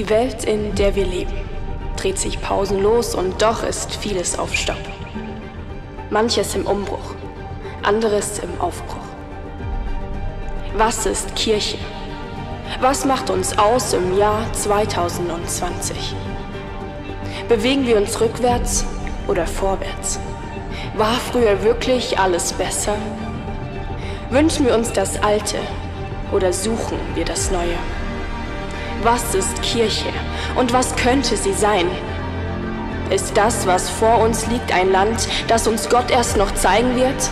Die Welt, in der wir leben, dreht sich pausenlos und doch ist vieles auf Stopp. Manches im Umbruch, anderes im Aufbruch. Was ist Kirche? Was macht uns aus im Jahr 2020? Bewegen wir uns rückwärts oder vorwärts? War früher wirklich alles besser? Wünschen wir uns das Alte oder suchen wir das Neue? Was ist Kirche und was könnte sie sein? Ist das, was vor uns liegt, ein Land, das uns Gott erst noch zeigen wird?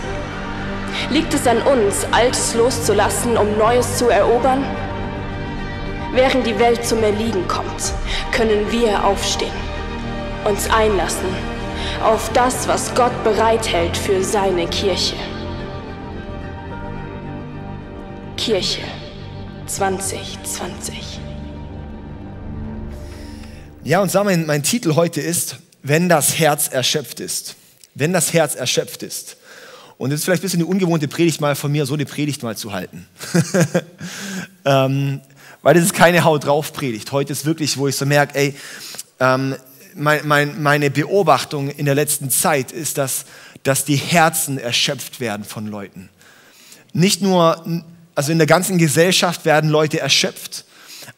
Liegt es an uns, Altes loszulassen, um Neues zu erobern? Während die Welt zum Erliegen kommt, können wir aufstehen, uns einlassen auf das, was Gott bereithält für seine Kirche. Kirche 2020. Ja, und mal, mein Titel heute ist, wenn das Herz erschöpft ist. Wenn das Herz erschöpft ist. Und es ist vielleicht ein bisschen eine ungewohnte Predigt mal von mir, so eine Predigt mal zu halten. ähm, weil das ist keine Haut drauf Predigt. Heute ist wirklich, wo ich so merke, ey, ähm, mein, mein, meine Beobachtung in der letzten Zeit ist, dass, dass die Herzen erschöpft werden von Leuten. Nicht nur, also in der ganzen Gesellschaft werden Leute erschöpft,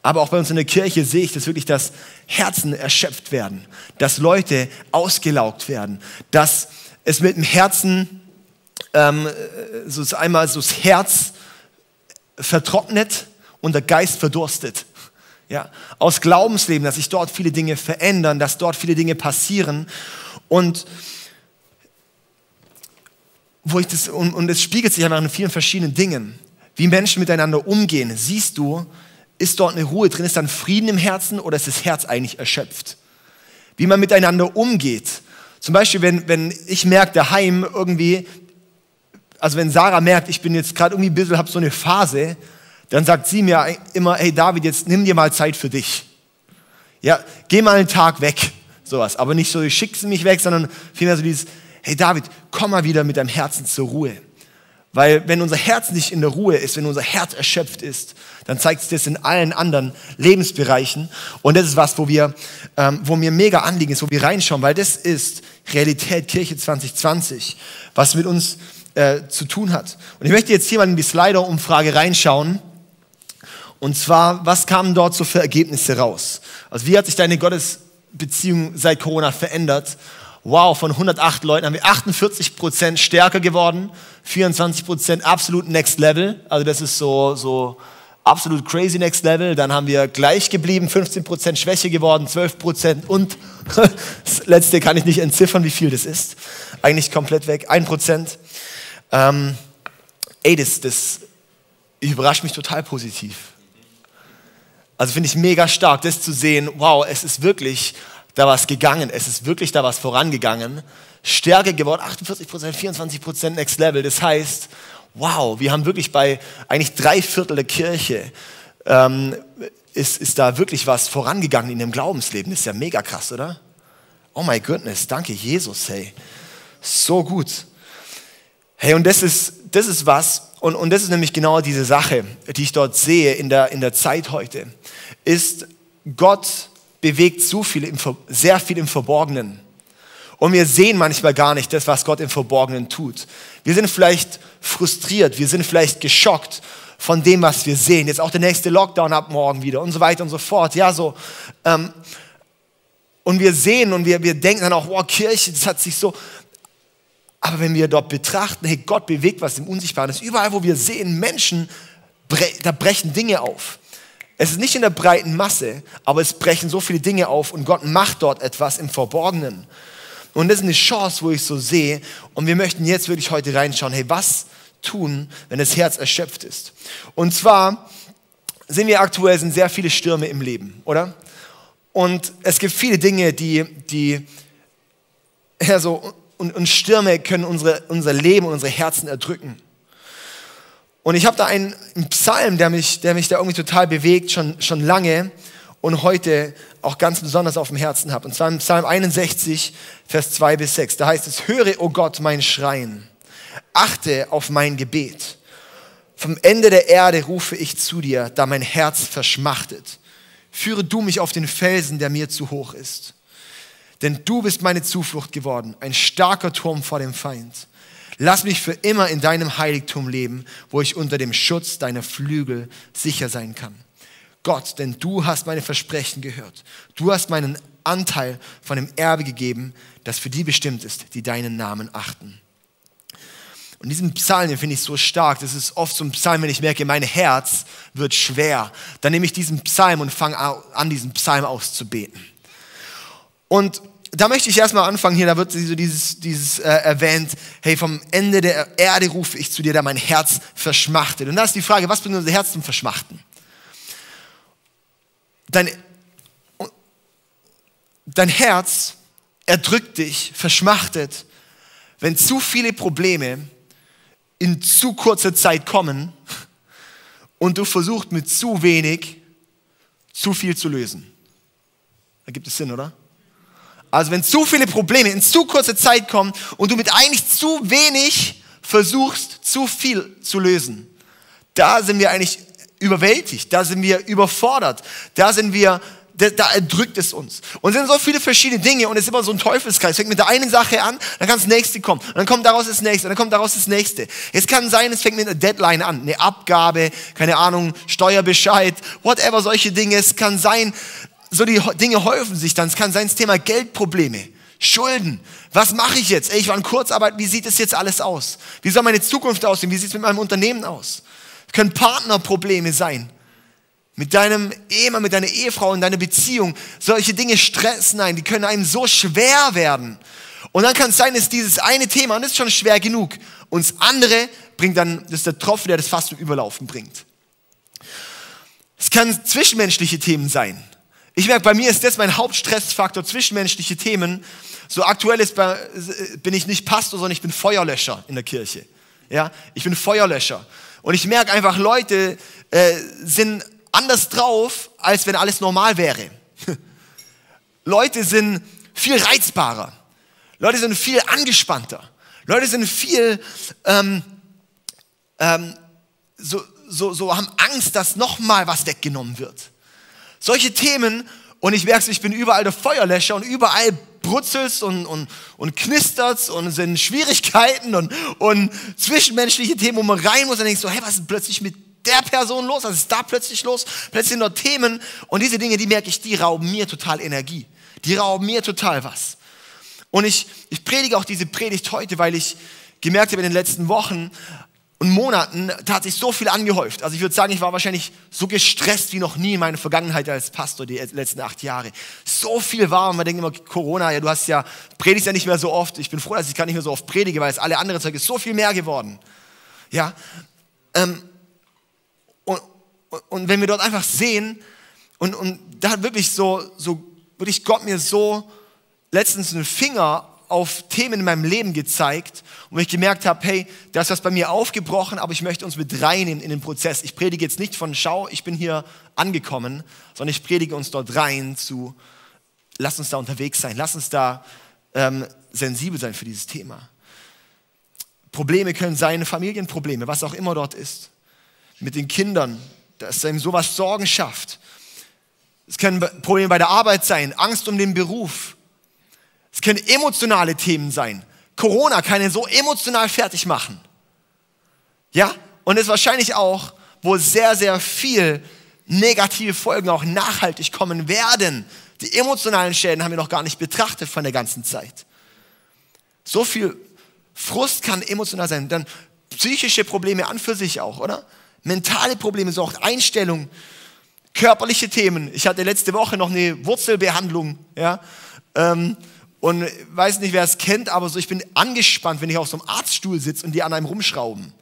aber auch bei uns in der Kirche sehe ich, dass wirklich das Herzen erschöpft werden, dass Leute ausgelaugt werden, dass es mit dem Herzen ähm, so einmal so das Herz vertrocknet und der Geist verdurstet. Ja, aus Glaubensleben, dass sich dort viele Dinge verändern, dass dort viele Dinge passieren und wo ich das und, und es spiegelt sich einfach in vielen verschiedenen Dingen, wie Menschen miteinander umgehen. Siehst du, ist dort eine Ruhe drin? Ist dann Frieden im Herzen oder ist das Herz eigentlich erschöpft? Wie man miteinander umgeht. Zum Beispiel, wenn, wenn ich merke, daheim irgendwie, also wenn Sarah merkt, ich bin jetzt gerade irgendwie ein bisschen, habe so eine Phase, dann sagt sie mir immer, hey David, jetzt nimm dir mal Zeit für dich. Ja, geh mal einen Tag weg, sowas. Aber nicht so, ich schicke sie mich weg, sondern vielmehr so dieses, hey David, komm mal wieder mit deinem Herzen zur Ruhe. Weil wenn unser Herz nicht in der Ruhe ist, wenn unser Herz erschöpft ist, dann zeigt sich das in allen anderen Lebensbereichen. Und das ist was, wo wir, ähm, wo mir mega anliegen ist, wo wir reinschauen, weil das ist Realität Kirche 2020, was mit uns äh, zu tun hat. Und ich möchte jetzt hier mal in die Slider-Umfrage reinschauen. Und zwar, was kamen dort so für Ergebnisse raus? Also wie hat sich deine Gottesbeziehung seit Corona verändert? Wow, von 108 Leuten haben wir 48 Prozent stärker geworden, 24 Prozent absolut next level. Also das ist so, so absolut crazy next level. Dann haben wir gleich geblieben, 15 Prozent Schwäche geworden, 12 Prozent und das letzte kann ich nicht entziffern, wie viel das ist. Eigentlich komplett weg, 1 Prozent. Ähm, ey, das, das überrascht mich total positiv. Also finde ich mega stark, das zu sehen, wow, es ist wirklich da was gegangen, es ist wirklich da was vorangegangen. Stärke geworden, 48 Prozent, 24 Prozent Next Level. Das heißt, wow, wir haben wirklich bei eigentlich drei Viertel der Kirche ähm, ist, ist da wirklich was vorangegangen in dem Glaubensleben. Das ist ja mega krass, oder? Oh my goodness, danke Jesus, hey. So gut. Hey, und das ist, das ist was, und, und das ist nämlich genau diese Sache, die ich dort sehe in der, in der Zeit heute, ist Gott bewegt so viel im, sehr viel im Verborgenen. Und wir sehen manchmal gar nicht das, was Gott im Verborgenen tut. Wir sind vielleicht frustriert, wir sind vielleicht geschockt von dem, was wir sehen. Jetzt auch der nächste Lockdown ab morgen wieder und so weiter und so fort. Ja, so. Ähm, und wir sehen und wir, wir denken dann auch, oh, Kirche, das hat sich so. Aber wenn wir dort betrachten, hey, Gott bewegt was im Unsichtbaren. Ist überall, wo wir sehen, Menschen, da brechen Dinge auf. Es ist nicht in der breiten Masse, aber es brechen so viele Dinge auf und Gott macht dort etwas im Verborgenen. Und das ist eine Chance, wo ich so sehe. Und wir möchten jetzt wirklich heute reinschauen, hey, was tun, wenn das Herz erschöpft ist? Und zwar sehen wir aktuell sind sehr viele Stürme im Leben, oder? Und es gibt viele Dinge, die, die, ja, so, und, und Stürme können unsere, unser Leben und unsere Herzen erdrücken. Und ich habe da einen, einen, Psalm, der mich, der mich da irgendwie total bewegt, schon, schon lange und heute auch ganz besonders auf dem Herzen habe. Und zwar im Psalm 61, Vers 2 bis 6. Da heißt es, höre, o oh Gott, mein Schreien, achte auf mein Gebet. Vom Ende der Erde rufe ich zu dir, da mein Herz verschmachtet. führe du mich auf den Felsen, der mir zu hoch ist. Denn du bist meine Zuflucht geworden, ein starker Turm vor dem Feind. Lass mich für immer in deinem Heiligtum leben, wo ich unter dem Schutz deiner Flügel sicher sein kann. Gott, denn du hast meine Versprechen gehört. Du hast meinen Anteil von dem Erbe gegeben, das für die bestimmt ist, die deinen Namen achten. Und diesen Psalm, den finde ich so stark. Das ist oft so ein Psalm, wenn ich merke, mein Herz wird schwer. Dann nehme ich diesen Psalm und fange an, diesen Psalm auszubeten. Und da möchte ich erstmal anfangen hier, da wird so dieses, dieses äh, erwähnt, hey, vom Ende der Erde rufe ich zu dir, da mein Herz verschmachtet. Und da ist die Frage, was bringt unser Herz zum Verschmachten? Dein, dein Herz erdrückt dich, verschmachtet, wenn zu viele Probleme in zu kurzer Zeit kommen und du versuchst mit zu wenig zu viel zu lösen. Da gibt es Sinn, oder? Also wenn zu viele Probleme in zu kurzer Zeit kommen und du mit eigentlich zu wenig versuchst, zu viel zu lösen, da sind wir eigentlich überwältigt, da sind wir überfordert, da sind wir da erdrückt es uns. Und es sind so viele verschiedene Dinge und es ist immer so ein Teufelskreis. Fängt mit der einen Sache an, dann kann das nächste kommen. Und dann kommt daraus das nächste, und dann kommt daraus das nächste. Es kann sein, es fängt mit einer Deadline an, eine Abgabe, keine Ahnung, Steuerbescheid, whatever, solche Dinge. Es kann sein, so die Dinge häufen sich dann. Es kann sein, das Thema Geldprobleme. Schulden. Was mache ich jetzt? Ey, ich war in Kurzarbeit. Wie sieht es jetzt alles aus? Wie soll meine Zukunft aussehen? Wie sieht es mit meinem Unternehmen aus? Es können Partnerprobleme sein mit deinem Ehemann, mit deiner Ehefrau in deiner Beziehung, solche Dinge stressen einen, die können einem so schwer werden. Und dann kann es sein, dass dieses eine Thema, und das ist schon schwer genug, und das andere bringt dann, das ist der Tropfen, der das fast zum Überlaufen bringt. Es kann zwischenmenschliche Themen sein. Ich merke, bei mir ist das mein Hauptstressfaktor, zwischenmenschliche Themen. So aktuell ist bei, bin ich nicht Pastor, sondern ich bin Feuerlöscher in der Kirche. Ja, ich bin Feuerlöscher. Und ich merke einfach, Leute äh, sind anders drauf, als wenn alles normal wäre. Leute sind viel reizbarer. Leute sind viel angespannter. Leute sind viel ähm, ähm, so, so, so haben Angst, dass nochmal was weggenommen wird. Solche Themen, und ich merke ich bin überall der Feuerlöscher und überall brutzelt's und, und, und knistert's und sind Schwierigkeiten und, und zwischenmenschliche Themen, wo man rein muss und denkst so, hey, was ist plötzlich mit der Person los? Was ist da plötzlich los? Plötzlich sind dort Themen und diese Dinge, die merke ich, die rauben mir total Energie. Die rauben mir total was. Und ich, ich predige auch diese Predigt heute, weil ich gemerkt habe in den letzten Wochen und Monaten, da hat sich so viel angehäuft. Also ich würde sagen, ich war wahrscheinlich so gestresst wie noch nie in meiner Vergangenheit als Pastor die letzten acht Jahre. So viel war und man denkt immer, Corona, ja, du hast ja, predigst ja nicht mehr so oft. Ich bin froh, dass ich gar nicht mehr so oft predige, weil es alle anderen Zeug ist so viel mehr geworden. Ja, ähm, und wenn wir dort einfach sehen, und, und da hat wirklich so, so, wirklich Gott mir so letztens einen Finger auf Themen in meinem Leben gezeigt und ich gemerkt habe, hey, da ist was bei mir aufgebrochen, aber ich möchte uns mit reinnehmen in den Prozess. Ich predige jetzt nicht von, schau, ich bin hier angekommen, sondern ich predige uns dort rein zu, lass uns da unterwegs sein, lass uns da ähm, sensibel sein für dieses Thema. Probleme können sein, Familienprobleme, was auch immer dort ist. Mit den Kindern, dass ihm sowas Sorgen schafft. Es können Probleme bei der Arbeit sein, Angst um den Beruf. Es können emotionale Themen sein. Corona kann ihn so emotional fertig machen. Ja? Und es ist wahrscheinlich auch, wo sehr, sehr viel negative Folgen auch nachhaltig kommen werden. Die emotionalen Schäden haben wir noch gar nicht betrachtet von der ganzen Zeit. So viel Frust kann emotional sein. Dann psychische Probleme an für sich auch, oder? mentale Probleme, so auch Einstellung, körperliche Themen. Ich hatte letzte Woche noch eine Wurzelbehandlung, ja, ähm, und weiß nicht, wer es kennt, aber so, ich bin angespannt, wenn ich auf so einem Arztstuhl sitze und die an einem rumschrauben.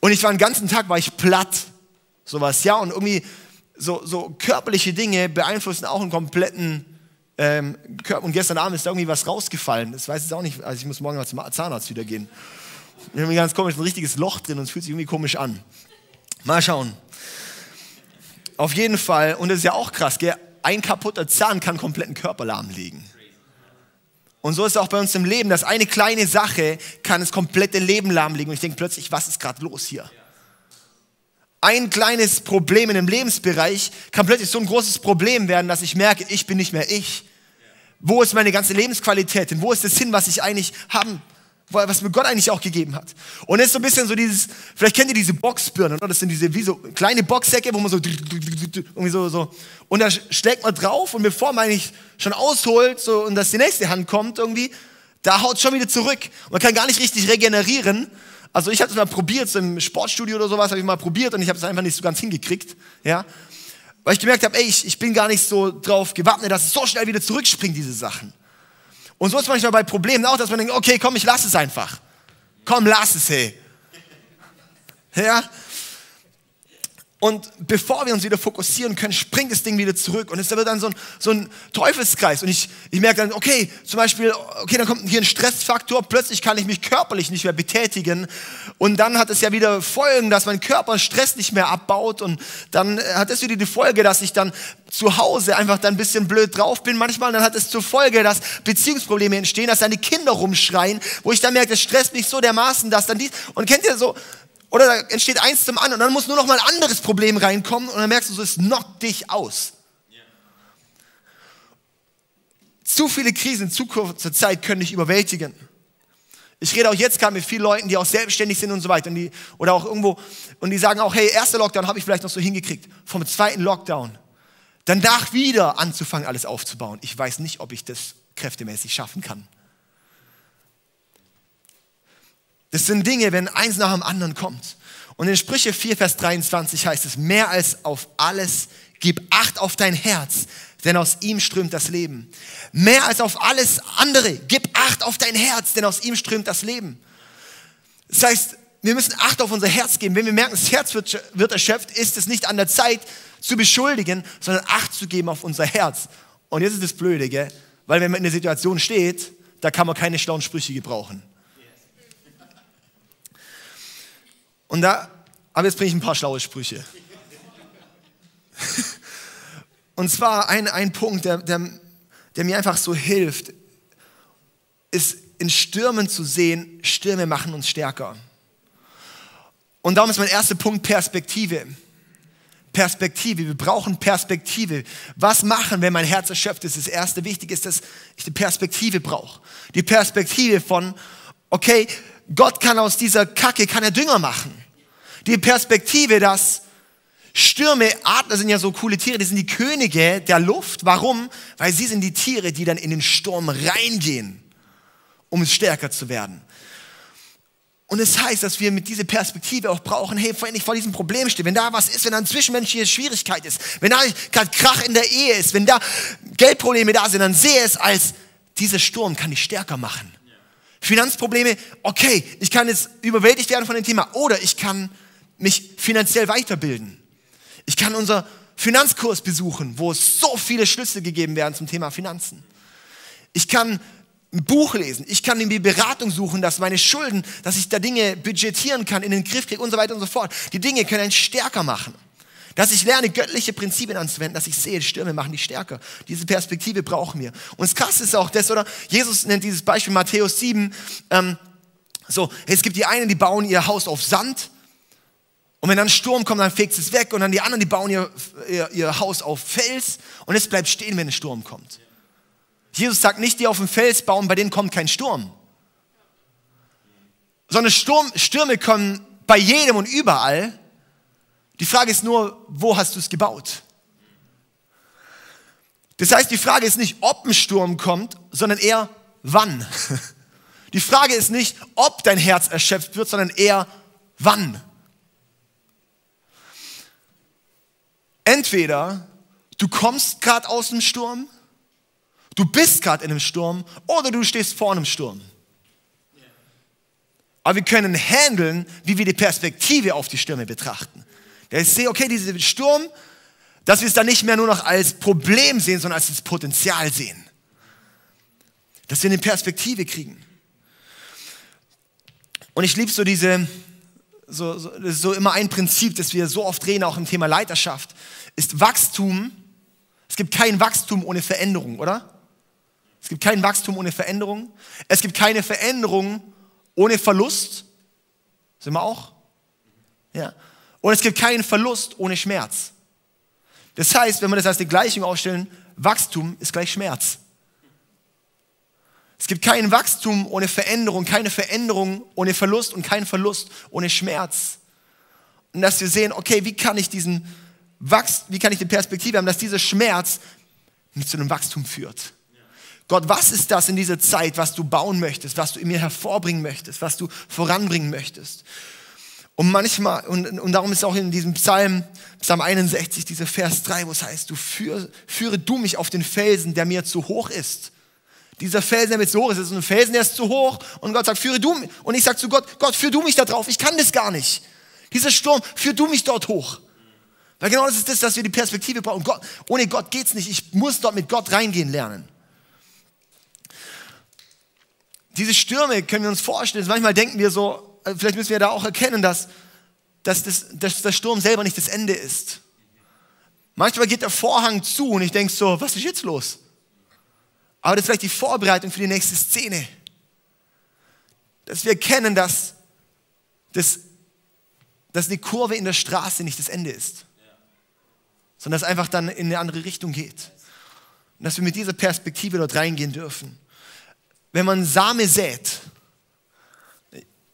Und ich war den ganzen Tag, war ich platt, sowas, ja, und irgendwie so, so körperliche Dinge beeinflussen auch einen kompletten ähm, Körper. Und gestern Abend ist da irgendwie was rausgefallen. Das weiß ich auch nicht, also ich muss morgen mal zum Zahnarzt wieder gehen. Ich habe ganz komisch, ein richtiges Loch drin und es fühlt sich irgendwie komisch an. Mal schauen. Auf jeden Fall, und das ist ja auch krass, gell? ein kaputter Zahn kann kompletten Körper lahmlegen. Und so ist es auch bei uns im Leben, dass eine kleine Sache kann das komplette Leben lahmlegen. Und ich denke plötzlich, was ist gerade los hier? ein kleines Problem in einem Lebensbereich kann plötzlich so ein großes Problem werden, dass ich merke, ich bin nicht mehr ich. Wo ist meine ganze Lebensqualität denn? Wo ist das Sinn, was ich eigentlich haben, was mir Gott eigentlich auch gegeben hat? Und es ist so ein bisschen so dieses, vielleicht kennt ihr diese Boxbirnen, oder? Das sind diese wie so kleine Boxsäcke, wo man so irgendwie so, so und da schlägt man drauf und bevor man eigentlich schon ausholt, so und dass die nächste Hand kommt irgendwie, da haut schon wieder zurück. Man kann gar nicht richtig regenerieren. Also ich habe es mal probiert, so im Sportstudio oder sowas habe ich mal probiert und ich habe es einfach nicht so ganz hingekriegt, ja. Weil ich gemerkt habe, ey, ich, ich bin gar nicht so drauf gewappnet, dass es so schnell wieder zurückspringt, diese Sachen. Und so ist manchmal bei Problemen auch, dass man denkt, okay, komm, ich lass es einfach. Komm, lass es, hey. Ja, und bevor wir uns wieder fokussieren können, springt das Ding wieder zurück. Und es wird dann so ein, so ein Teufelskreis. Und ich, ich merke dann, okay, zum Beispiel, okay, dann kommt hier ein Stressfaktor. Plötzlich kann ich mich körperlich nicht mehr betätigen. Und dann hat es ja wieder Folgen, dass mein Körper Stress nicht mehr abbaut. Und dann hat es wieder die Folge, dass ich dann zu Hause einfach dann ein bisschen blöd drauf bin. Manchmal dann hat es zur Folge, dass Beziehungsprobleme entstehen, dass dann die Kinder rumschreien, wo ich dann merke, das stresst mich so dermaßen, dass dann dies, und kennt ihr so, oder da entsteht eins zum anderen und dann muss nur noch mal ein anderes Problem reinkommen und dann merkst du, so, es knockt dich aus. Zu viele Krisen in zu kurzer Zeit können dich überwältigen. Ich rede auch jetzt gerade mit vielen Leuten, die auch selbstständig sind und so weiter. Und die, oder auch irgendwo, und die sagen auch, hey, erster Lockdown habe ich vielleicht noch so hingekriegt. Vom zweiten Lockdown. Danach wieder anzufangen, alles aufzubauen. Ich weiß nicht, ob ich das kräftemäßig schaffen kann. Das sind Dinge, wenn eins nach dem anderen kommt. Und in Sprüche 4, Vers 23 heißt es, mehr als auf alles, gib Acht auf dein Herz, denn aus ihm strömt das Leben. Mehr als auf alles andere, gib Acht auf dein Herz, denn aus ihm strömt das Leben. Das heißt, wir müssen Acht auf unser Herz geben. Wenn wir merken, das Herz wird, wird erschöpft, ist es nicht an der Zeit zu beschuldigen, sondern Acht zu geben auf unser Herz. Und jetzt ist das Blöde, gell? weil wenn man in der Situation steht, da kann man keine schlauen Sprüche gebrauchen. Und da, aber jetzt bringe ich ein paar schlaue Sprüche. Und zwar ein, ein Punkt, der, der, der mir einfach so hilft, ist in Stürmen zu sehen, Stürme machen uns stärker. Und darum ist mein erster Punkt Perspektive. Perspektive, wir brauchen Perspektive. Was machen, wenn mein Herz erschöpft ist? Das erste Wichtige ist, dass ich die Perspektive brauche. Die Perspektive von, okay, Gott kann aus dieser Kacke, kann er Dünger machen. Die Perspektive, dass Stürme, Adler sind ja so coole Tiere, die sind die Könige der Luft. Warum? Weil sie sind die Tiere, die dann in den Sturm reingehen, um stärker zu werden. Und es das heißt, dass wir mit dieser Perspektive auch brauchen, hey, wenn ich vor diesem Problem stehe, wenn da was ist, wenn da eine zwischenmenschliche Schwierigkeit ist, wenn da gerade Krach in der Ehe ist, wenn da Geldprobleme da sind, dann sehe es als, dieser Sturm kann dich stärker machen. Finanzprobleme, okay, ich kann jetzt überwältigt werden von dem Thema oder ich kann mich finanziell weiterbilden. Ich kann unser Finanzkurs besuchen, wo es so viele Schlüsse gegeben werden zum Thema Finanzen. Ich kann ein Buch lesen, ich kann mir Beratung suchen, dass meine Schulden, dass ich da Dinge budgetieren kann, in den Griff kriege und so weiter und so fort. Die Dinge können einen stärker machen. Dass ich lerne, göttliche Prinzipien anzuwenden, dass ich sehe, Stürme machen dich stärker. Diese Perspektive brauchen wir. Und das Krasse ist auch das, oder? Jesus nennt dieses Beispiel Matthäus 7, ähm, so, es gibt die einen, die bauen ihr Haus auf Sand. Und wenn dann ein Sturm kommt, dann fegt es weg. Und dann die anderen, die bauen ihr, ihr, ihr Haus auf Fels. Und es bleibt stehen, wenn ein Sturm kommt. Jesus sagt nicht, die auf dem Fels bauen, bei denen kommt kein Sturm. Sondern Sturm, Stürme kommen bei jedem und überall. Die Frage ist nur, wo hast du es gebaut? Das heißt, die Frage ist nicht, ob ein Sturm kommt, sondern eher, wann. Die Frage ist nicht, ob dein Herz erschöpft wird, sondern eher, wann. Entweder du kommst gerade aus dem Sturm, du bist gerade in einem Sturm oder du stehst vor einem Sturm. Aber wir können handeln, wie wir die Perspektive auf die Stürme betrachten. Ich sehe, okay, dieser Sturm, dass wir es dann nicht mehr nur noch als Problem sehen, sondern als das Potenzial sehen. Dass wir eine Perspektive kriegen. Und ich liebe so diese, so, so, das ist so immer ein Prinzip, das wir so oft reden, auch im Thema Leiterschaft, ist Wachstum. Es gibt kein Wachstum ohne Veränderung, oder? Es gibt kein Wachstum ohne Veränderung. Es gibt keine Veränderung ohne Verlust. Sind wir auch? Ja. Und es gibt keinen Verlust ohne Schmerz. Das heißt, wenn wir das als die Gleichung aufstellen, Wachstum ist gleich Schmerz. Es gibt kein Wachstum ohne Veränderung, keine Veränderung ohne Verlust und kein Verlust ohne Schmerz. Und dass wir sehen, okay, wie kann ich diesen Wachs, wie kann ich die Perspektive haben, dass dieser Schmerz mich zu einem Wachstum führt. Gott, was ist das in dieser Zeit, was du bauen möchtest, was du in mir hervorbringen möchtest, was du voranbringen möchtest? Und manchmal, und, und darum ist auch in diesem Psalm, Psalm 61, dieser Vers 3, wo es heißt, du führe, führe du mich auf den Felsen, der mir zu hoch ist. Dieser Felsen, der mir zu hoch ist, ist ein Felsen, der ist zu hoch. Und Gott sagt, führe du mich. Und ich sage zu Gott, Gott, führe du mich da drauf. Ich kann das gar nicht. Dieser Sturm, führe du mich dort hoch. Weil genau das ist das, dass wir die Perspektive brauchen. Gott, ohne Gott geht's nicht. Ich muss dort mit Gott reingehen lernen. Diese Stürme können wir uns vorstellen. Manchmal denken wir so, äh, vielleicht müssen wir da auch erkennen, dass, dass, das, dass der Sturm selber nicht das Ende ist. Manchmal geht der Vorhang zu und ich denke so, was ist jetzt los? Aber das ist vielleicht die Vorbereitung für die nächste Szene. Dass wir erkennen, dass, dass, dass eine Kurve in der Straße nicht das Ende ist, sondern dass einfach dann in eine andere Richtung geht. Und dass wir mit dieser Perspektive dort reingehen dürfen. Wenn man Same sät,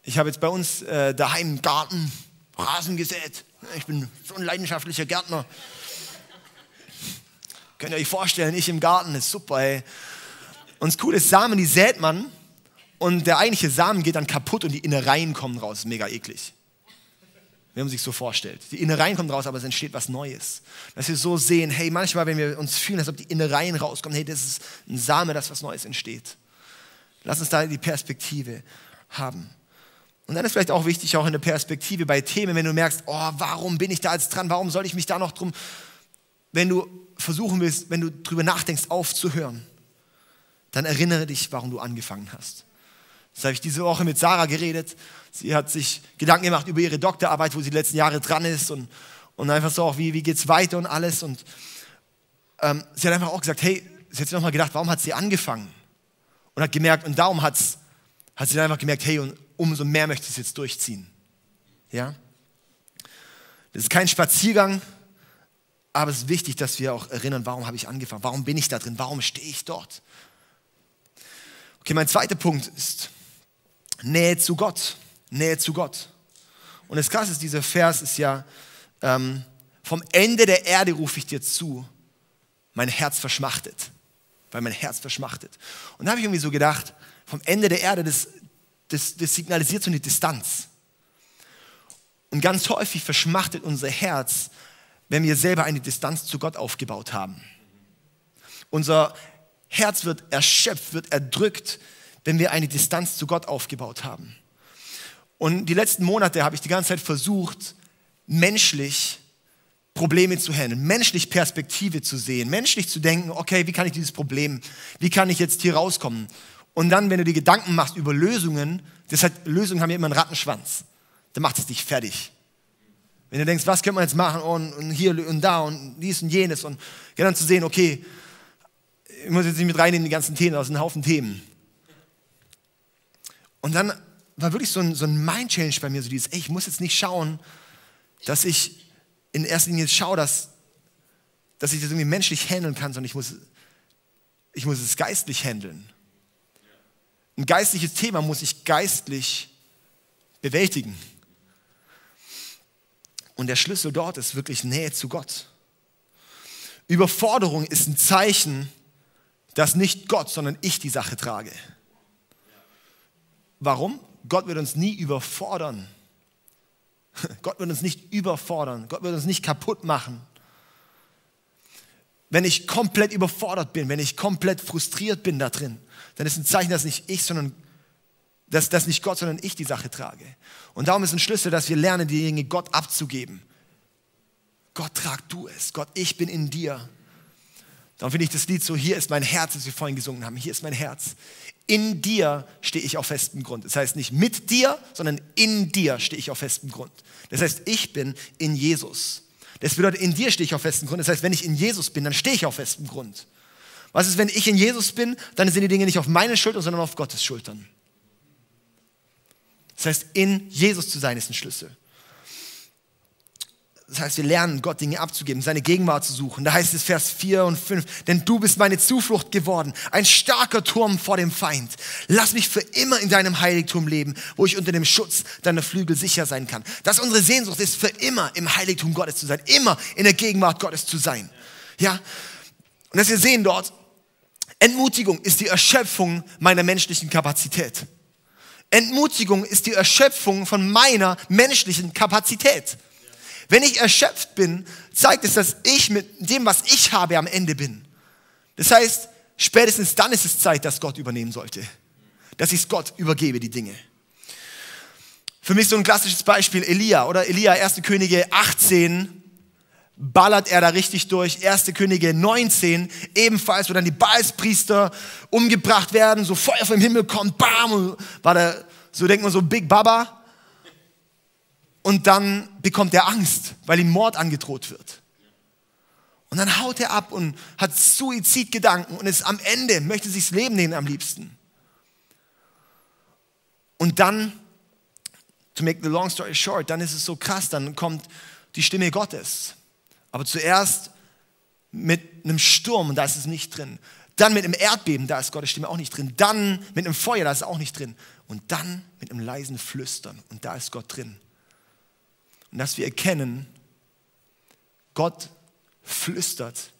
ich habe jetzt bei uns äh, daheim im Garten Rasen gesät. Ich bin so ein leidenschaftlicher Gärtner. Könnt ihr euch vorstellen, ich im Garten, ist super, ey. Und das Coole ist, Samen, die sät man und der eigentliche Samen geht dann kaputt und die Innereien kommen raus. Mega eklig. Wenn man sich so vorstellt. Die Innereien kommen raus, aber es entsteht was Neues. Dass wir so sehen, hey, manchmal, wenn wir uns fühlen, als ob die Innereien rauskommen, hey, das ist ein Same, dass was Neues entsteht. Lass uns da die Perspektive haben. Und dann ist vielleicht auch wichtig, auch in der Perspektive bei Themen, wenn du merkst, oh, warum bin ich da jetzt dran? Warum soll ich mich da noch drum? Wenn du versuchen willst, wenn du drüber nachdenkst, aufzuhören, dann erinnere dich, warum du angefangen hast. Das habe ich diese Woche mit Sarah geredet. Sie hat sich Gedanken gemacht über ihre Doktorarbeit, wo sie die letzten Jahre dran ist und, und einfach so auch, wie, wie geht es weiter und alles. Und ähm, sie hat einfach auch gesagt, hey, sie hat sich nochmal gedacht, warum hat sie angefangen? Und hat gemerkt, und darum hat's, hat sie dann einfach gemerkt, hey, und umso mehr möchte ich es jetzt durchziehen. Ja? Das ist kein Spaziergang, aber es ist wichtig, dass wir auch erinnern, warum habe ich angefangen? Warum bin ich da drin? Warum stehe ich dort? Okay, mein zweiter Punkt ist Nähe zu Gott. Nähe zu Gott. Und das Krasse ist, dieser Vers ist ja, ähm, vom Ende der Erde rufe ich dir zu, mein Herz verschmachtet. Weil mein Herz verschmachtet. Und da habe ich irgendwie so gedacht, vom Ende der Erde, das, das, das signalisiert so eine Distanz. Und ganz häufig verschmachtet unser Herz, wenn wir selber eine Distanz zu Gott aufgebaut haben. Unser Herz wird erschöpft, wird erdrückt, wenn wir eine Distanz zu Gott aufgebaut haben. Und die letzten Monate habe ich die ganze Zeit versucht, menschlich Probleme zu handeln, menschlich Perspektive zu sehen, menschlich zu denken, okay, wie kann ich dieses Problem, wie kann ich jetzt hier rauskommen? Und dann, wenn du dir Gedanken machst über Lösungen, das hat, Lösungen haben ja immer einen Rattenschwanz. Dann macht es dich fertig. Wenn du denkst, was könnte man jetzt machen und, und, hier und da und dies und jenes und dann zu sehen, okay, ich muss jetzt nicht mit reinnehmen, die ganzen Themen, das sind ein Haufen Themen. Und dann war wirklich so ein, so ein Mind-Change bei mir, so dieses, ey, ich muss jetzt nicht schauen, dass ich in erster Linie schaue, dass, dass ich das irgendwie menschlich handeln kann, sondern ich muss, ich muss es geistlich handeln. Ein geistliches Thema muss ich geistlich bewältigen. Und der Schlüssel dort ist wirklich Nähe zu Gott. Überforderung ist ein Zeichen, dass nicht Gott, sondern ich die Sache trage. Warum? Gott wird uns nie überfordern. Gott wird uns nicht überfordern. Gott wird uns nicht kaputt machen. Wenn ich komplett überfordert bin, wenn ich komplett frustriert bin da drin, dann ist ein Zeichen, dass nicht ich, sondern dass, dass nicht Gott, sondern ich die Sache trage. Und darum ist ein Schlüssel, dass wir lernen, die Dinge Gott abzugeben. Gott, trag du es. Gott, ich bin in dir. Darum finde ich das Lied so, hier ist mein Herz, das wir vorhin gesungen haben. Hier ist mein Herz. In dir stehe ich auf festem Grund. Das heißt nicht mit dir, sondern in dir stehe ich auf festem Grund. Das heißt, ich bin in Jesus. Das bedeutet, in dir stehe ich auf festem Grund. Das heißt, wenn ich in Jesus bin, dann stehe ich auf festem Grund. Was ist, wenn ich in Jesus bin? Dann sind die Dinge nicht auf meine Schultern, sondern auf Gottes Schultern. Das heißt, in Jesus zu sein ist ein Schlüssel. Das heißt, wir lernen, Gott Dinge abzugeben, seine Gegenwart zu suchen. Da heißt es Vers 4 und 5, denn du bist meine Zuflucht geworden, ein starker Turm vor dem Feind. Lass mich für immer in deinem Heiligtum leben, wo ich unter dem Schutz deiner Flügel sicher sein kann. Dass unsere Sehnsucht ist, für immer im Heiligtum Gottes zu sein, immer in der Gegenwart Gottes zu sein. Ja? Und dass wir sehen dort, Entmutigung ist die Erschöpfung meiner menschlichen Kapazität. Entmutigung ist die Erschöpfung von meiner menschlichen Kapazität. Wenn ich erschöpft bin, zeigt es, dass ich mit dem, was ich habe, am Ende bin. Das heißt, spätestens dann ist es Zeit, dass Gott übernehmen sollte. Dass ich es Gott übergebe, die Dinge. Für mich so ein klassisches Beispiel Elia, oder? Elia, 1. Könige 18, ballert er da richtig durch. 1. Könige 19, ebenfalls, wo dann die Baalspriester umgebracht werden, so Feuer vom Himmel kommt, bam, war da, so denkt man so Big Baba und dann bekommt er Angst, weil ihm Mord angedroht wird. Und dann haut er ab und hat Suizidgedanken und ist am Ende, möchte sich das Leben nehmen am liebsten. Und dann, to make the long story short, dann ist es so krass, dann kommt die Stimme Gottes. Aber zuerst mit einem Sturm, und da ist es nicht drin. Dann mit einem Erdbeben, da ist Gottes Stimme auch nicht drin. Dann mit einem Feuer, da ist es auch nicht drin. Und dann mit einem leisen Flüstern, und da ist Gott drin. Und dass wir erkennen, Gott flüstert.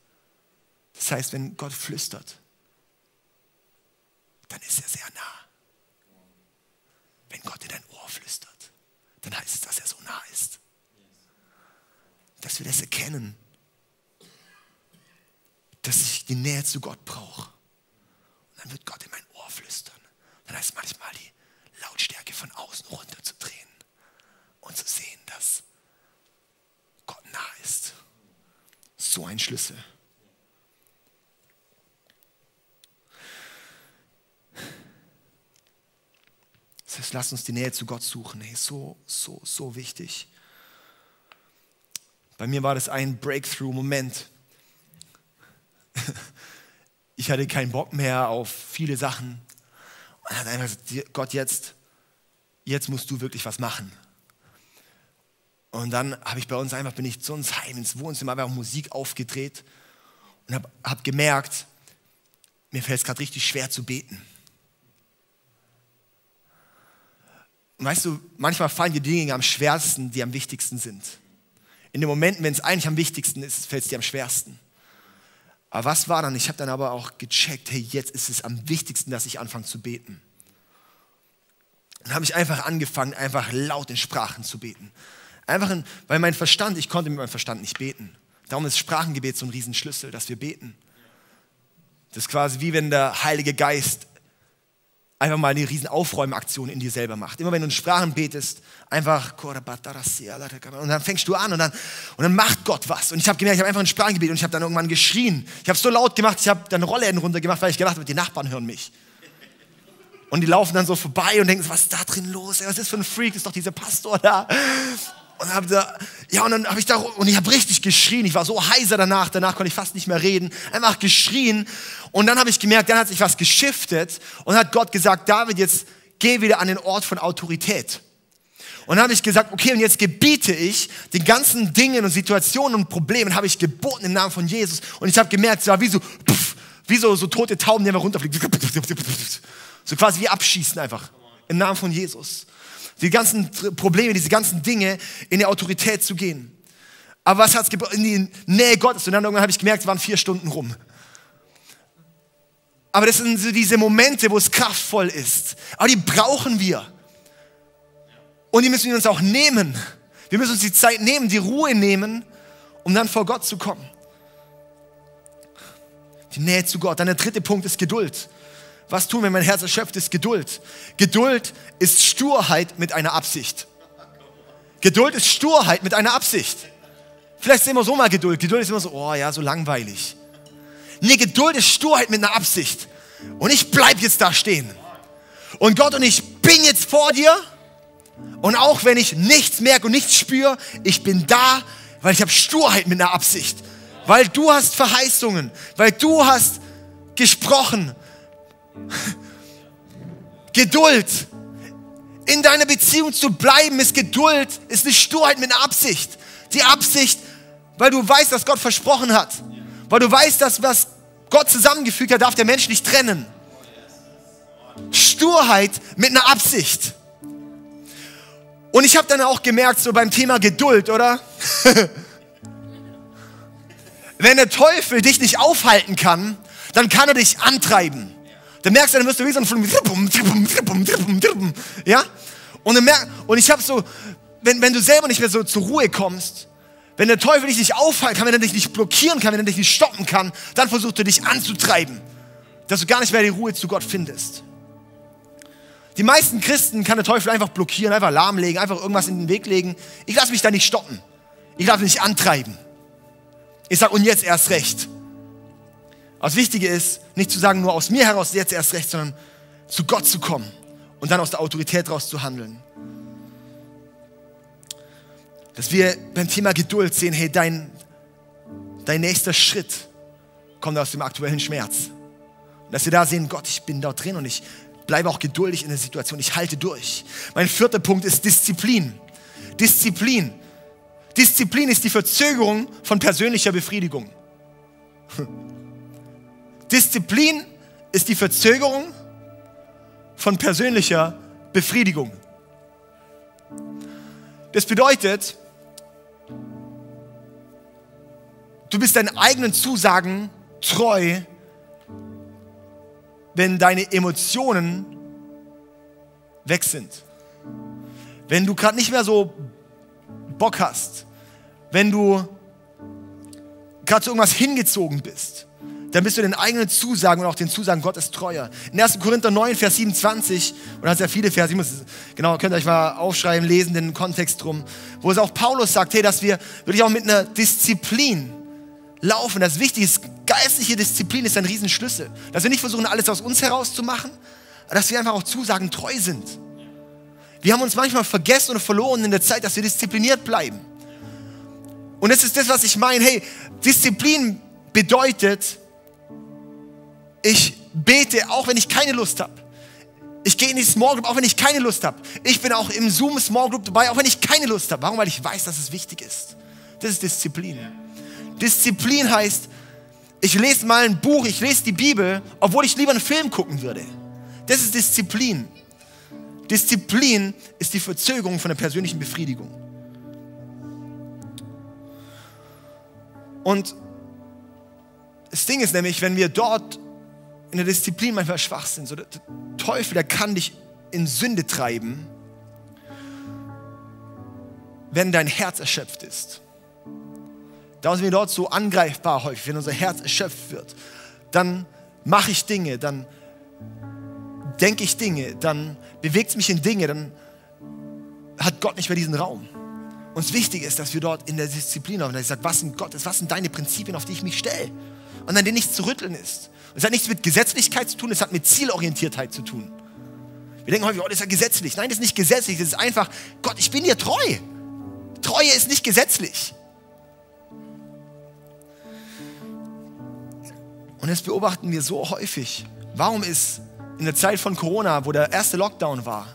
Das heißt, wenn Gott flüstert, dann ist er sehr nah. Wenn Gott in dein Ohr flüstert, dann heißt es, dass er so nah ist. Dass wir das erkennen, dass ich die Nähe zu Gott brauche. Und dann wird Gott in mein Ohr flüstern. Dann heißt es manchmal die Lautstärke von außen runterzudrehen und zu sehen, dass Gott nah ist. So ein Schlüssel. Das heißt, lass uns die Nähe zu Gott suchen. Hey, so, so, so wichtig. Bei mir war das ein Breakthrough-Moment. Ich hatte keinen Bock mehr auf viele Sachen. Und dann hat einfach gesagt, Gott, jetzt, jetzt musst du wirklich was machen. Und dann habe ich bei uns einfach, bin ich zu uns heim ins Wohnzimmer, habe auch Musik aufgedreht und habe hab gemerkt, mir fällt es gerade richtig schwer zu beten. Und weißt du, manchmal fallen die Dinge am schwersten, die am wichtigsten sind. In den Momenten, wenn es eigentlich am wichtigsten ist, fällt es dir am schwersten. Aber was war dann? Ich habe dann aber auch gecheckt, hey, jetzt ist es am wichtigsten, dass ich anfange zu beten. Dann habe ich einfach angefangen, einfach laut in Sprachen zu beten. Einfach, in, weil mein Verstand, ich konnte mit meinem Verstand nicht beten. Darum ist Sprachengebet so ein Riesenschlüssel, dass wir beten. Das ist quasi wie wenn der Heilige Geist einfach mal eine riesen Aufräumaktion in dir selber macht. Immer wenn du in Sprachen betest, einfach und dann fängst du an und dann, und dann macht Gott was. Und ich habe gemerkt, ich habe einfach in Sprachen gebetet und ich habe dann irgendwann geschrien. Ich habe so laut gemacht, ich habe dann Rollläden runtergemacht, weil ich gedacht habe, die Nachbarn hören mich. Und die laufen dann so vorbei und denken, was ist da drin los? Was ist das für ein Freak? Ist doch dieser Pastor da. Und hab da, ja, und dann habe ich da, und ich habe richtig geschrien. Ich war so heiser danach. Danach konnte ich fast nicht mehr reden. Einfach geschrien. Und dann habe ich gemerkt, dann hat sich was geschiftet und hat Gott gesagt, David, jetzt geh wieder an den Ort von Autorität. Und dann habe ich gesagt, okay, und jetzt gebiete ich den ganzen Dingen und Situationen und Problemen, habe ich geboten im Namen von Jesus. Und ich habe gemerkt, es war wie so, pff, wie so, so tote Tauben, die einfach runterfliegen. So quasi wie abschießen einfach. Im Namen von Jesus die ganzen Probleme, diese ganzen Dinge in die Autorität zu gehen. Aber was hat es? In die Nähe Gottes. Und dann irgendwann habe ich gemerkt, es waren vier Stunden rum. Aber das sind so diese Momente, wo es kraftvoll ist. Aber die brauchen wir. Und die müssen wir uns auch nehmen. Wir müssen uns die Zeit nehmen, die Ruhe nehmen, um dann vor Gott zu kommen. Die Nähe zu Gott. Dann der dritte Punkt ist Geduld. Was tun, wenn mein Herz erschöpft ist? Geduld. Geduld ist Sturheit mit einer Absicht. Geduld ist Sturheit mit einer Absicht. Vielleicht sehen wir so mal Geduld. Geduld ist immer so, oh ja, so langweilig. Nee, Geduld ist Sturheit mit einer Absicht. Und ich bleib jetzt da stehen. Und Gott, und ich bin jetzt vor dir. Und auch wenn ich nichts merke und nichts spüre, ich bin da, weil ich habe Sturheit mit einer Absicht. Weil du hast Verheißungen, weil du hast gesprochen, Geduld. In deiner Beziehung zu bleiben ist Geduld, ist eine Sturheit mit einer Absicht. Die Absicht, weil du weißt, dass Gott versprochen hat. Weil du weißt, dass was Gott zusammengefügt hat, darf der Mensch nicht trennen. Sturheit mit einer Absicht. Und ich habe dann auch gemerkt, so beim Thema Geduld, oder? Wenn der Teufel dich nicht aufhalten kann, dann kann er dich antreiben. Dann merkst du, dann wirst du wie so ein ja? Und, dann merk, und ich habe so, wenn, wenn du selber nicht mehr so zur Ruhe kommst, wenn der Teufel dich nicht aufhalten kann, wenn er dich nicht blockieren kann, wenn er dich nicht stoppen kann, dann versucht er dich anzutreiben, dass du gar nicht mehr die Ruhe zu Gott findest. Die meisten Christen kann der Teufel einfach blockieren, einfach lahmlegen, einfach irgendwas in den Weg legen. Ich lasse mich da nicht stoppen. Ich lasse mich nicht antreiben. Ich sage, und jetzt erst recht. Das Wichtige ist, nicht zu sagen, nur aus mir heraus jetzt erst recht, sondern zu Gott zu kommen und dann aus der Autorität raus zu handeln. Dass wir beim Thema Geduld sehen, hey, dein, dein nächster Schritt kommt aus dem aktuellen Schmerz. Und dass wir da sehen, Gott, ich bin dort drin und ich bleibe auch geduldig in der Situation, ich halte durch. Mein vierter Punkt ist Disziplin. Disziplin. Disziplin ist die Verzögerung von persönlicher Befriedigung. Disziplin ist die Verzögerung von persönlicher Befriedigung. Das bedeutet, du bist deinen eigenen Zusagen treu, wenn deine Emotionen weg sind. Wenn du gerade nicht mehr so Bock hast, wenn du gerade zu irgendwas hingezogen bist, dann bist du den eigenen Zusagen und auch den Zusagen Gottes treuer. In 1. Korinther 9, Vers 27, und da hat sehr viele Verse, ich muss, genau, könnt ihr euch mal aufschreiben, lesen, den Kontext drum, wo es auch Paulus sagt, hey, dass wir wirklich auch mit einer Disziplin laufen. Das Wichtige ist, geistliche Disziplin ist ein Riesenschlüssel. Dass wir nicht versuchen, alles aus uns herauszumachen, aber dass wir einfach auch Zusagen treu sind. Wir haben uns manchmal vergessen oder verloren in der Zeit, dass wir diszipliniert bleiben. Und das ist das, was ich meine. Hey, Disziplin bedeutet, ich bete, auch wenn ich keine Lust habe. Ich gehe in die Small Group, auch wenn ich keine Lust habe. Ich bin auch im Zoom Small Group dabei, auch wenn ich keine Lust habe. Warum? Weil ich weiß, dass es wichtig ist. Das ist Disziplin. Disziplin heißt, ich lese mal ein Buch, ich lese die Bibel, obwohl ich lieber einen Film gucken würde. Das ist Disziplin. Disziplin ist die Verzögerung von der persönlichen Befriedigung. Und das Ding ist nämlich, wenn wir dort in der Disziplin manchmal schwach sind, so der Teufel, der kann dich in Sünde treiben, wenn dein Herz erschöpft ist. Da sind wir dort so angreifbar häufig, wenn unser Herz erschöpft wird. Dann mache ich Dinge, dann denke ich Dinge, dann bewegt es mich in Dinge, dann hat Gott nicht mehr diesen Raum. Uns wichtig ist, dass wir dort in der Disziplin haben, dass ich sage, was sind Gottes, was sind deine Prinzipien, auf die ich mich stelle? Und an denen nichts zu rütteln ist. Es hat nichts mit Gesetzlichkeit zu tun, es hat mit Zielorientiertheit zu tun. Wir denken häufig, oh, das ist ja gesetzlich. Nein, das ist nicht gesetzlich, das ist einfach, Gott, ich bin dir treu. Treue ist nicht gesetzlich. Und das beobachten wir so häufig. Warum ist in der Zeit von Corona, wo der erste Lockdown war,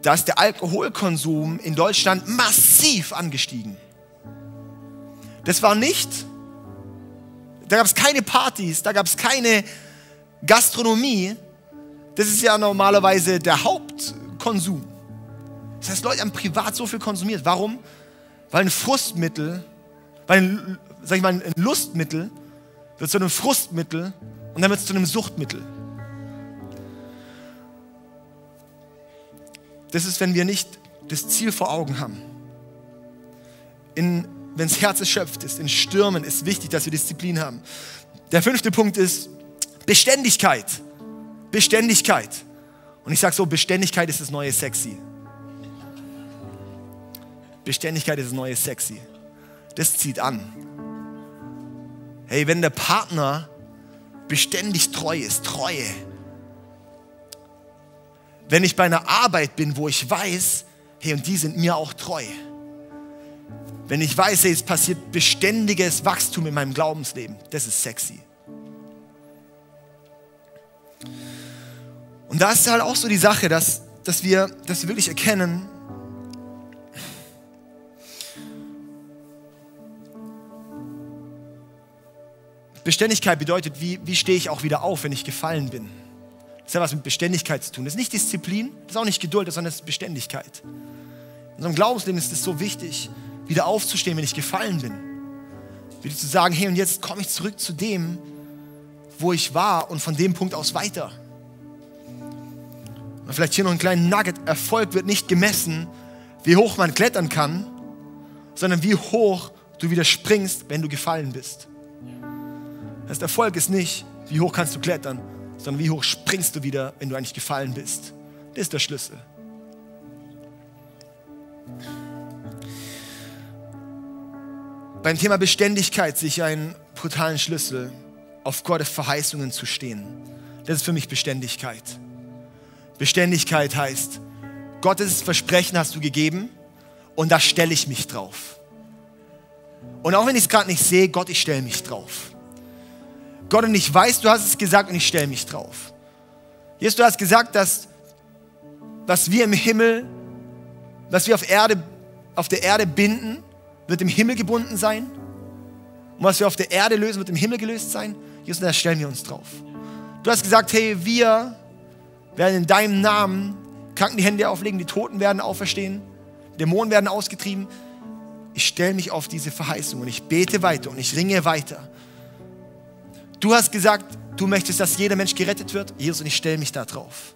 da ist der Alkoholkonsum in Deutschland massiv angestiegen. Das war nicht, da gab es keine Partys, da gab es keine Gastronomie. Das ist ja normalerweise der Hauptkonsum. Das heißt, Leute haben privat so viel konsumiert. Warum? Weil ein Frustmittel, weil ein, sag ich mal, ein Lustmittel wird zu einem Frustmittel und dann wird es zu einem Suchtmittel. Das ist, wenn wir nicht das Ziel vor Augen haben. Wenn das Herz erschöpft ist, in Stürmen ist wichtig, dass wir Disziplin haben. Der fünfte Punkt ist Beständigkeit. Beständigkeit. Und ich sage so, Beständigkeit ist das neue Sexy. Beständigkeit ist das neue Sexy. Das zieht an. Hey, wenn der Partner beständig treu ist, Treue. Wenn ich bei einer Arbeit bin, wo ich weiß, hey, und die sind mir auch treu. Wenn ich weiß, es passiert beständiges Wachstum in meinem Glaubensleben, das ist sexy. Und da ist halt auch so die Sache, dass, dass, wir, dass wir wirklich erkennen, Beständigkeit bedeutet, wie, wie stehe ich auch wieder auf, wenn ich gefallen bin. Das hat was mit Beständigkeit zu tun. Das ist nicht Disziplin, das ist auch nicht Geduld, sondern das ist Beständigkeit. In unserem Glaubensleben ist es so wichtig wieder aufzustehen, wenn ich gefallen bin. Wieder zu sagen, hey, und jetzt komme ich zurück zu dem, wo ich war und von dem Punkt aus weiter. Und vielleicht hier noch ein kleiner Nugget. Erfolg wird nicht gemessen, wie hoch man klettern kann, sondern wie hoch du wieder springst, wenn du gefallen bist. Das heißt, Erfolg ist nicht, wie hoch kannst du klettern, sondern wie hoch springst du wieder, wenn du eigentlich gefallen bist. Das ist der Schlüssel. Beim Thema Beständigkeit sehe ich einen brutalen Schlüssel, auf Gottes Verheißungen zu stehen. Das ist für mich Beständigkeit. Beständigkeit heißt, Gottes Versprechen hast du gegeben und da stelle ich mich drauf. Und auch wenn ich es gerade nicht sehe, Gott, ich stelle mich drauf. Gott, und ich weiß, du hast es gesagt und ich stelle mich drauf. Jesus, du hast gesagt, dass was wir im Himmel, was wir auf, Erde, auf der Erde binden, wird im Himmel gebunden sein. Und was wir auf der Erde lösen, wird im Himmel gelöst sein. Jesus, da stellen wir uns drauf. Du hast gesagt, hey, wir werden in deinem Namen Kranken die Hände auflegen, die Toten werden auferstehen, Dämonen werden ausgetrieben. Ich stelle mich auf diese Verheißung und ich bete weiter und ich ringe weiter. Du hast gesagt, du möchtest, dass jeder Mensch gerettet wird. Jesus, und ich stelle mich da drauf.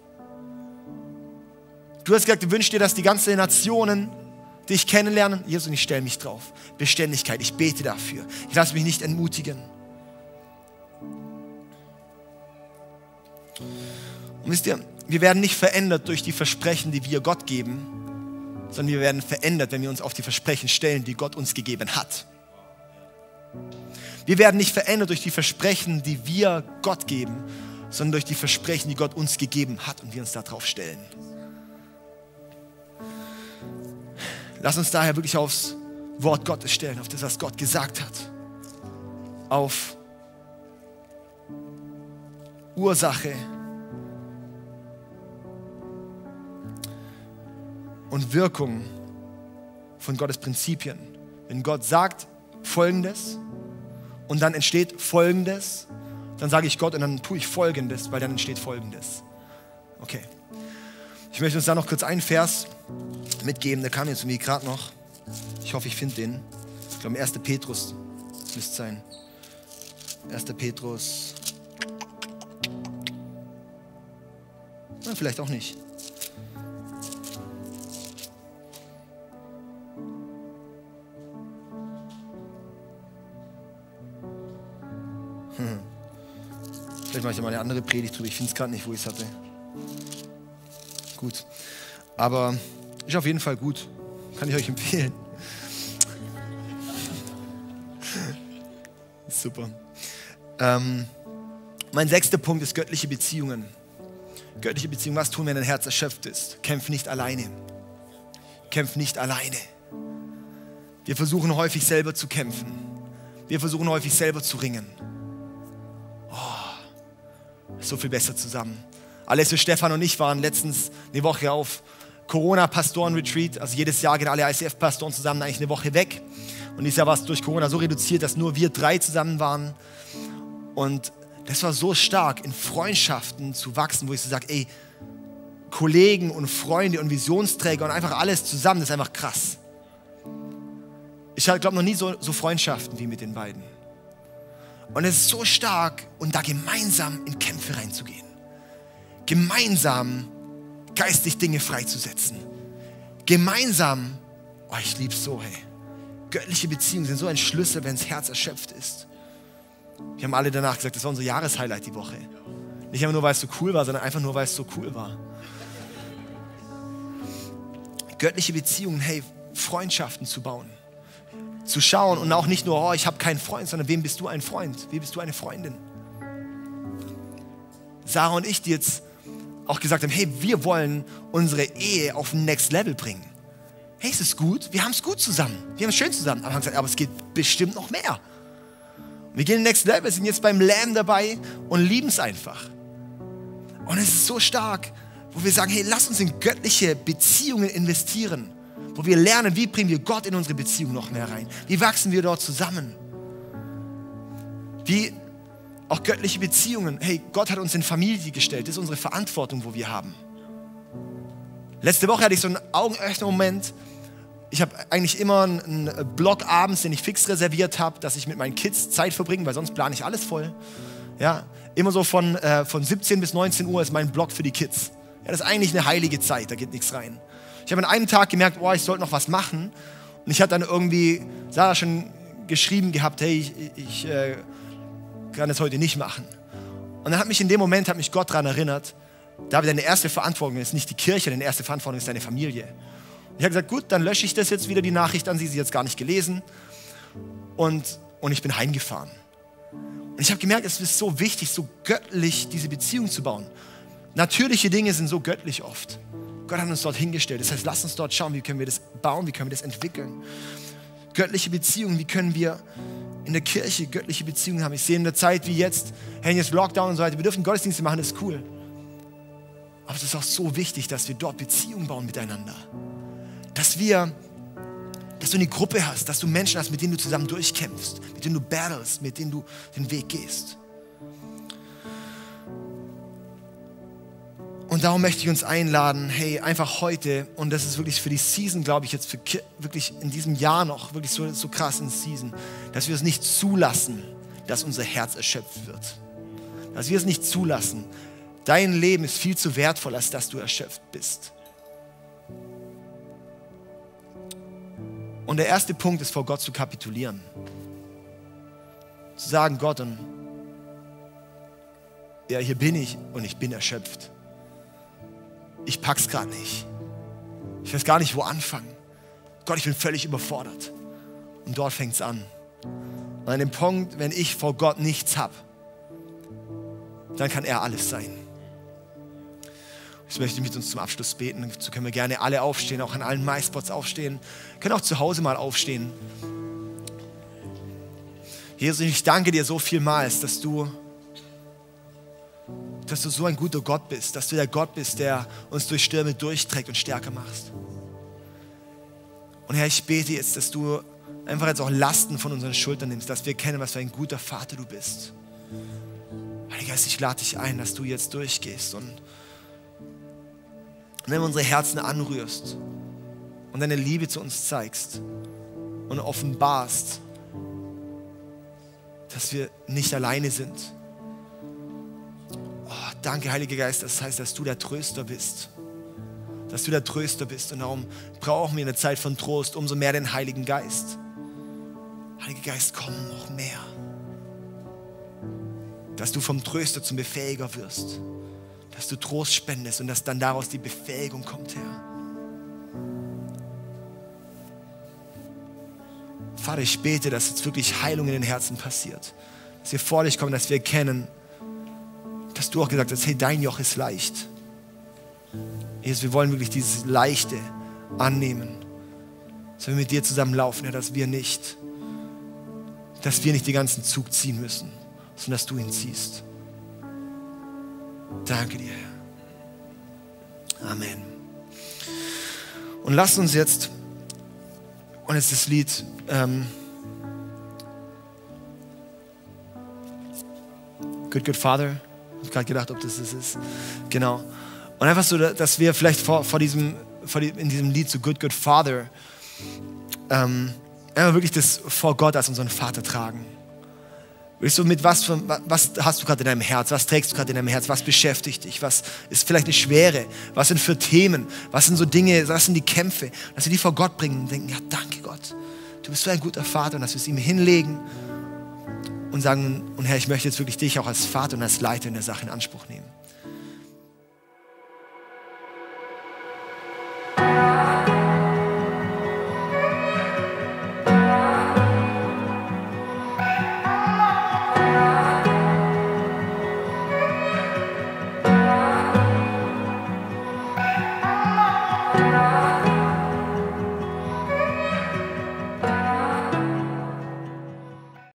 Du hast gesagt, du wünschst dir, dass die ganzen Nationen dich kennenlernen. Jesus, und ich stelle mich drauf. Beständigkeit, ich bete dafür. Ich lasse mich nicht entmutigen. Und wisst ihr, wir werden nicht verändert durch die Versprechen, die wir Gott geben, sondern wir werden verändert, wenn wir uns auf die Versprechen stellen, die Gott uns gegeben hat. Wir werden nicht verändert durch die Versprechen, die wir Gott geben, sondern durch die Versprechen, die Gott uns gegeben hat und wir uns darauf stellen. Lass uns daher wirklich aufs Wort Gottes stellen, auf das, was Gott gesagt hat. Auf Ursache und Wirkung von Gottes Prinzipien. Wenn Gott sagt Folgendes und dann entsteht Folgendes, dann sage ich Gott und dann tue ich Folgendes, weil dann entsteht Folgendes. Okay. Ich möchte uns da noch kurz einen Vers mitgeben, der kam jetzt irgendwie gerade noch. Ich hoffe, ich finde den. Ich glaube, 1. Petrus müsste sein. 1. Petrus. Na, vielleicht auch nicht. Hm. Vielleicht mache ich mal eine andere Predigt drüber. Ich finde es gerade nicht, wo ich es hatte. Gut. Aber ist auf jeden Fall gut. Kann ich euch empfehlen. Super. Ähm, mein sechster Punkt ist göttliche Beziehungen. Göttliche Beziehungen, was tun, wenn dein Herz erschöpft ist? Kämpf nicht alleine. Kämpf nicht alleine. Wir versuchen häufig selber zu kämpfen. Wir versuchen häufig selber zu ringen so viel besser zusammen. Alessio, Stefan und ich waren letztens eine Woche auf Corona-Pastoren-Retreat. Also jedes Jahr gehen alle ICF-Pastoren zusammen eigentlich eine Woche weg. Und dieses Jahr war es durch Corona so reduziert, dass nur wir drei zusammen waren. Und das war so stark, in Freundschaften zu wachsen, wo ich so sage, ey, Kollegen und Freunde und Visionsträger und einfach alles zusammen, das ist einfach krass. Ich glaube noch nie so, so Freundschaften wie mit den beiden. Und es ist so stark, und da gemeinsam in Kämpfe reinzugehen. Gemeinsam geistig Dinge freizusetzen. Gemeinsam, oh, ich liebe es so, hey. Göttliche Beziehungen sind so ein Schlüssel, wenn das Herz erschöpft ist. Wir haben alle danach gesagt, das war unser Jahreshighlight die Woche. Nicht einfach nur, weil es so cool war, sondern einfach nur, weil es so cool war. Göttliche Beziehungen, hey, Freundschaften zu bauen zu schauen und auch nicht nur, oh, ich habe keinen Freund, sondern wem bist du ein Freund? Wie bist du eine Freundin? Sarah und ich, die jetzt auch gesagt haben, hey, wir wollen unsere Ehe auf ein Next Level bringen. Hey, ist es gut? Wir haben es gut zusammen. Wir haben es schön zusammen. Aber haben gesagt, aber es geht bestimmt noch mehr. Wir gehen Next Level, sind jetzt beim Lamb dabei und lieben es einfach. Und es ist so stark, wo wir sagen, hey, lass uns in göttliche Beziehungen investieren wo wir lernen, wie bringen wir Gott in unsere Beziehung noch mehr rein? Wie wachsen wir dort zusammen? Wie Auch göttliche Beziehungen. Hey, Gott hat uns in Familie gestellt. Das ist unsere Verantwortung, wo wir haben. Letzte Woche hatte ich so einen Augenöffner-Moment. Ich habe eigentlich immer einen Block abends, den ich fix reserviert habe, dass ich mit meinen Kids Zeit verbringe, weil sonst plane ich alles voll. Ja, immer so von, äh, von 17 bis 19 Uhr ist mein Block für die Kids. Ja, das ist eigentlich eine heilige Zeit, da geht nichts rein. Ich habe an einem Tag gemerkt, oh, ich sollte noch was machen. Und ich hatte dann irgendwie Sarah schon geschrieben gehabt, hey, ich, ich äh, kann das heute nicht machen. Und dann hat mich in dem Moment, hat mich Gott daran erinnert, David, deine erste Verantwortung ist nicht die Kirche, deine erste Verantwortung ist deine Familie. Ich habe gesagt, gut, dann lösche ich das jetzt wieder, die Nachricht an sie, sie jetzt gar nicht gelesen. Und, und ich bin heimgefahren. Und ich habe gemerkt, es ist so wichtig, so göttlich diese Beziehung zu bauen. Natürliche Dinge sind so göttlich oft. Gott hat uns dort hingestellt. Das heißt, lass uns dort schauen, wie können wir das bauen, wie können wir das entwickeln. Göttliche Beziehungen, wie können wir in der Kirche göttliche Beziehungen haben. Ich sehe in der Zeit wie jetzt, hey, jetzt Lockdown und so weiter, wir dürfen Gottesdienste machen, das ist cool. Aber es ist auch so wichtig, dass wir dort Beziehungen bauen miteinander. Dass wir, dass du eine Gruppe hast, dass du Menschen hast, mit denen du zusammen durchkämpfst, mit denen du battles, mit denen du den Weg gehst. Und darum möchte ich uns einladen, hey, einfach heute, und das ist wirklich für die Season, glaube ich, jetzt für, wirklich in diesem Jahr noch, wirklich so, so krass in Season, dass wir es nicht zulassen, dass unser Herz erschöpft wird. Dass wir es nicht zulassen. Dein Leben ist viel zu wertvoll, als dass du erschöpft bist. Und der erste Punkt ist, vor Gott zu kapitulieren. Zu sagen, Gott, und ja, hier bin ich und ich bin erschöpft ich pack's gerade nicht. Ich weiß gar nicht, wo anfangen. Gott, ich bin völlig überfordert. Und dort fängt's an. Und an dem Punkt, wenn ich vor Gott nichts habe, dann kann er alles sein. Ich möchte mit uns zum Abschluss beten. Dazu können wir gerne alle aufstehen, auch an allen MySpots aufstehen. Wir können auch zu Hause mal aufstehen. Jesus, ich danke dir so vielmals, dass du dass du so ein guter Gott bist, dass du der Gott bist, der uns durch Stürme durchträgt und stärker machst. Und Herr, ich bete jetzt, dass du einfach jetzt auch Lasten von unseren Schultern nimmst, dass wir kennen, was für ein guter Vater du bist. Heiliger Geist, ich lade dich ein, dass du jetzt durchgehst und wenn du unsere Herzen anrührst und deine Liebe zu uns zeigst und offenbarst, dass wir nicht alleine sind, danke, Heiliger Geist, das heißt, dass du der Tröster bist. Dass du der Tröster bist. Und darum brauchen wir eine Zeit von Trost, umso mehr den Heiligen Geist. Heiliger Geist, komm noch mehr. Dass du vom Tröster zum Befähiger wirst. Dass du Trost spendest und dass dann daraus die Befähigung kommt, Herr. Vater, ich bete, dass jetzt wirklich Heilung in den Herzen passiert. Dass wir vor dich kommen, dass wir erkennen, dass du auch gesagt hast, hey, dein Joch ist leicht. Jesus, wir wollen wirklich dieses Leichte annehmen. Dass wir mit dir zusammen laufen, Herr, dass wir nicht, dass wir nicht den ganzen Zug ziehen müssen, sondern dass du ihn ziehst. Danke dir, Herr. Amen. Und lass uns jetzt, und jetzt das Lied, ähm, Good, good Father. Ich habe gerade gedacht, ob das das ist. Genau. Und einfach so, dass wir vielleicht vor, vor diesem, vor die, in diesem Lied so Good, Good Father ähm, einfach wirklich das vor Gott als unseren Vater tragen. Wirklich so mit was, was hast du gerade in deinem Herz? Was trägst du gerade in deinem Herz? Was beschäftigt dich? Was ist vielleicht eine Schwere? Was sind für Themen? Was sind so Dinge? Was sind die Kämpfe? Dass wir die vor Gott bringen und denken, ja, danke Gott. Du bist so ein guter Vater und dass wir es ihm hinlegen und sagen, und Herr, ich möchte jetzt wirklich dich auch als Vater und als Leiter in der Sache in Anspruch nehmen.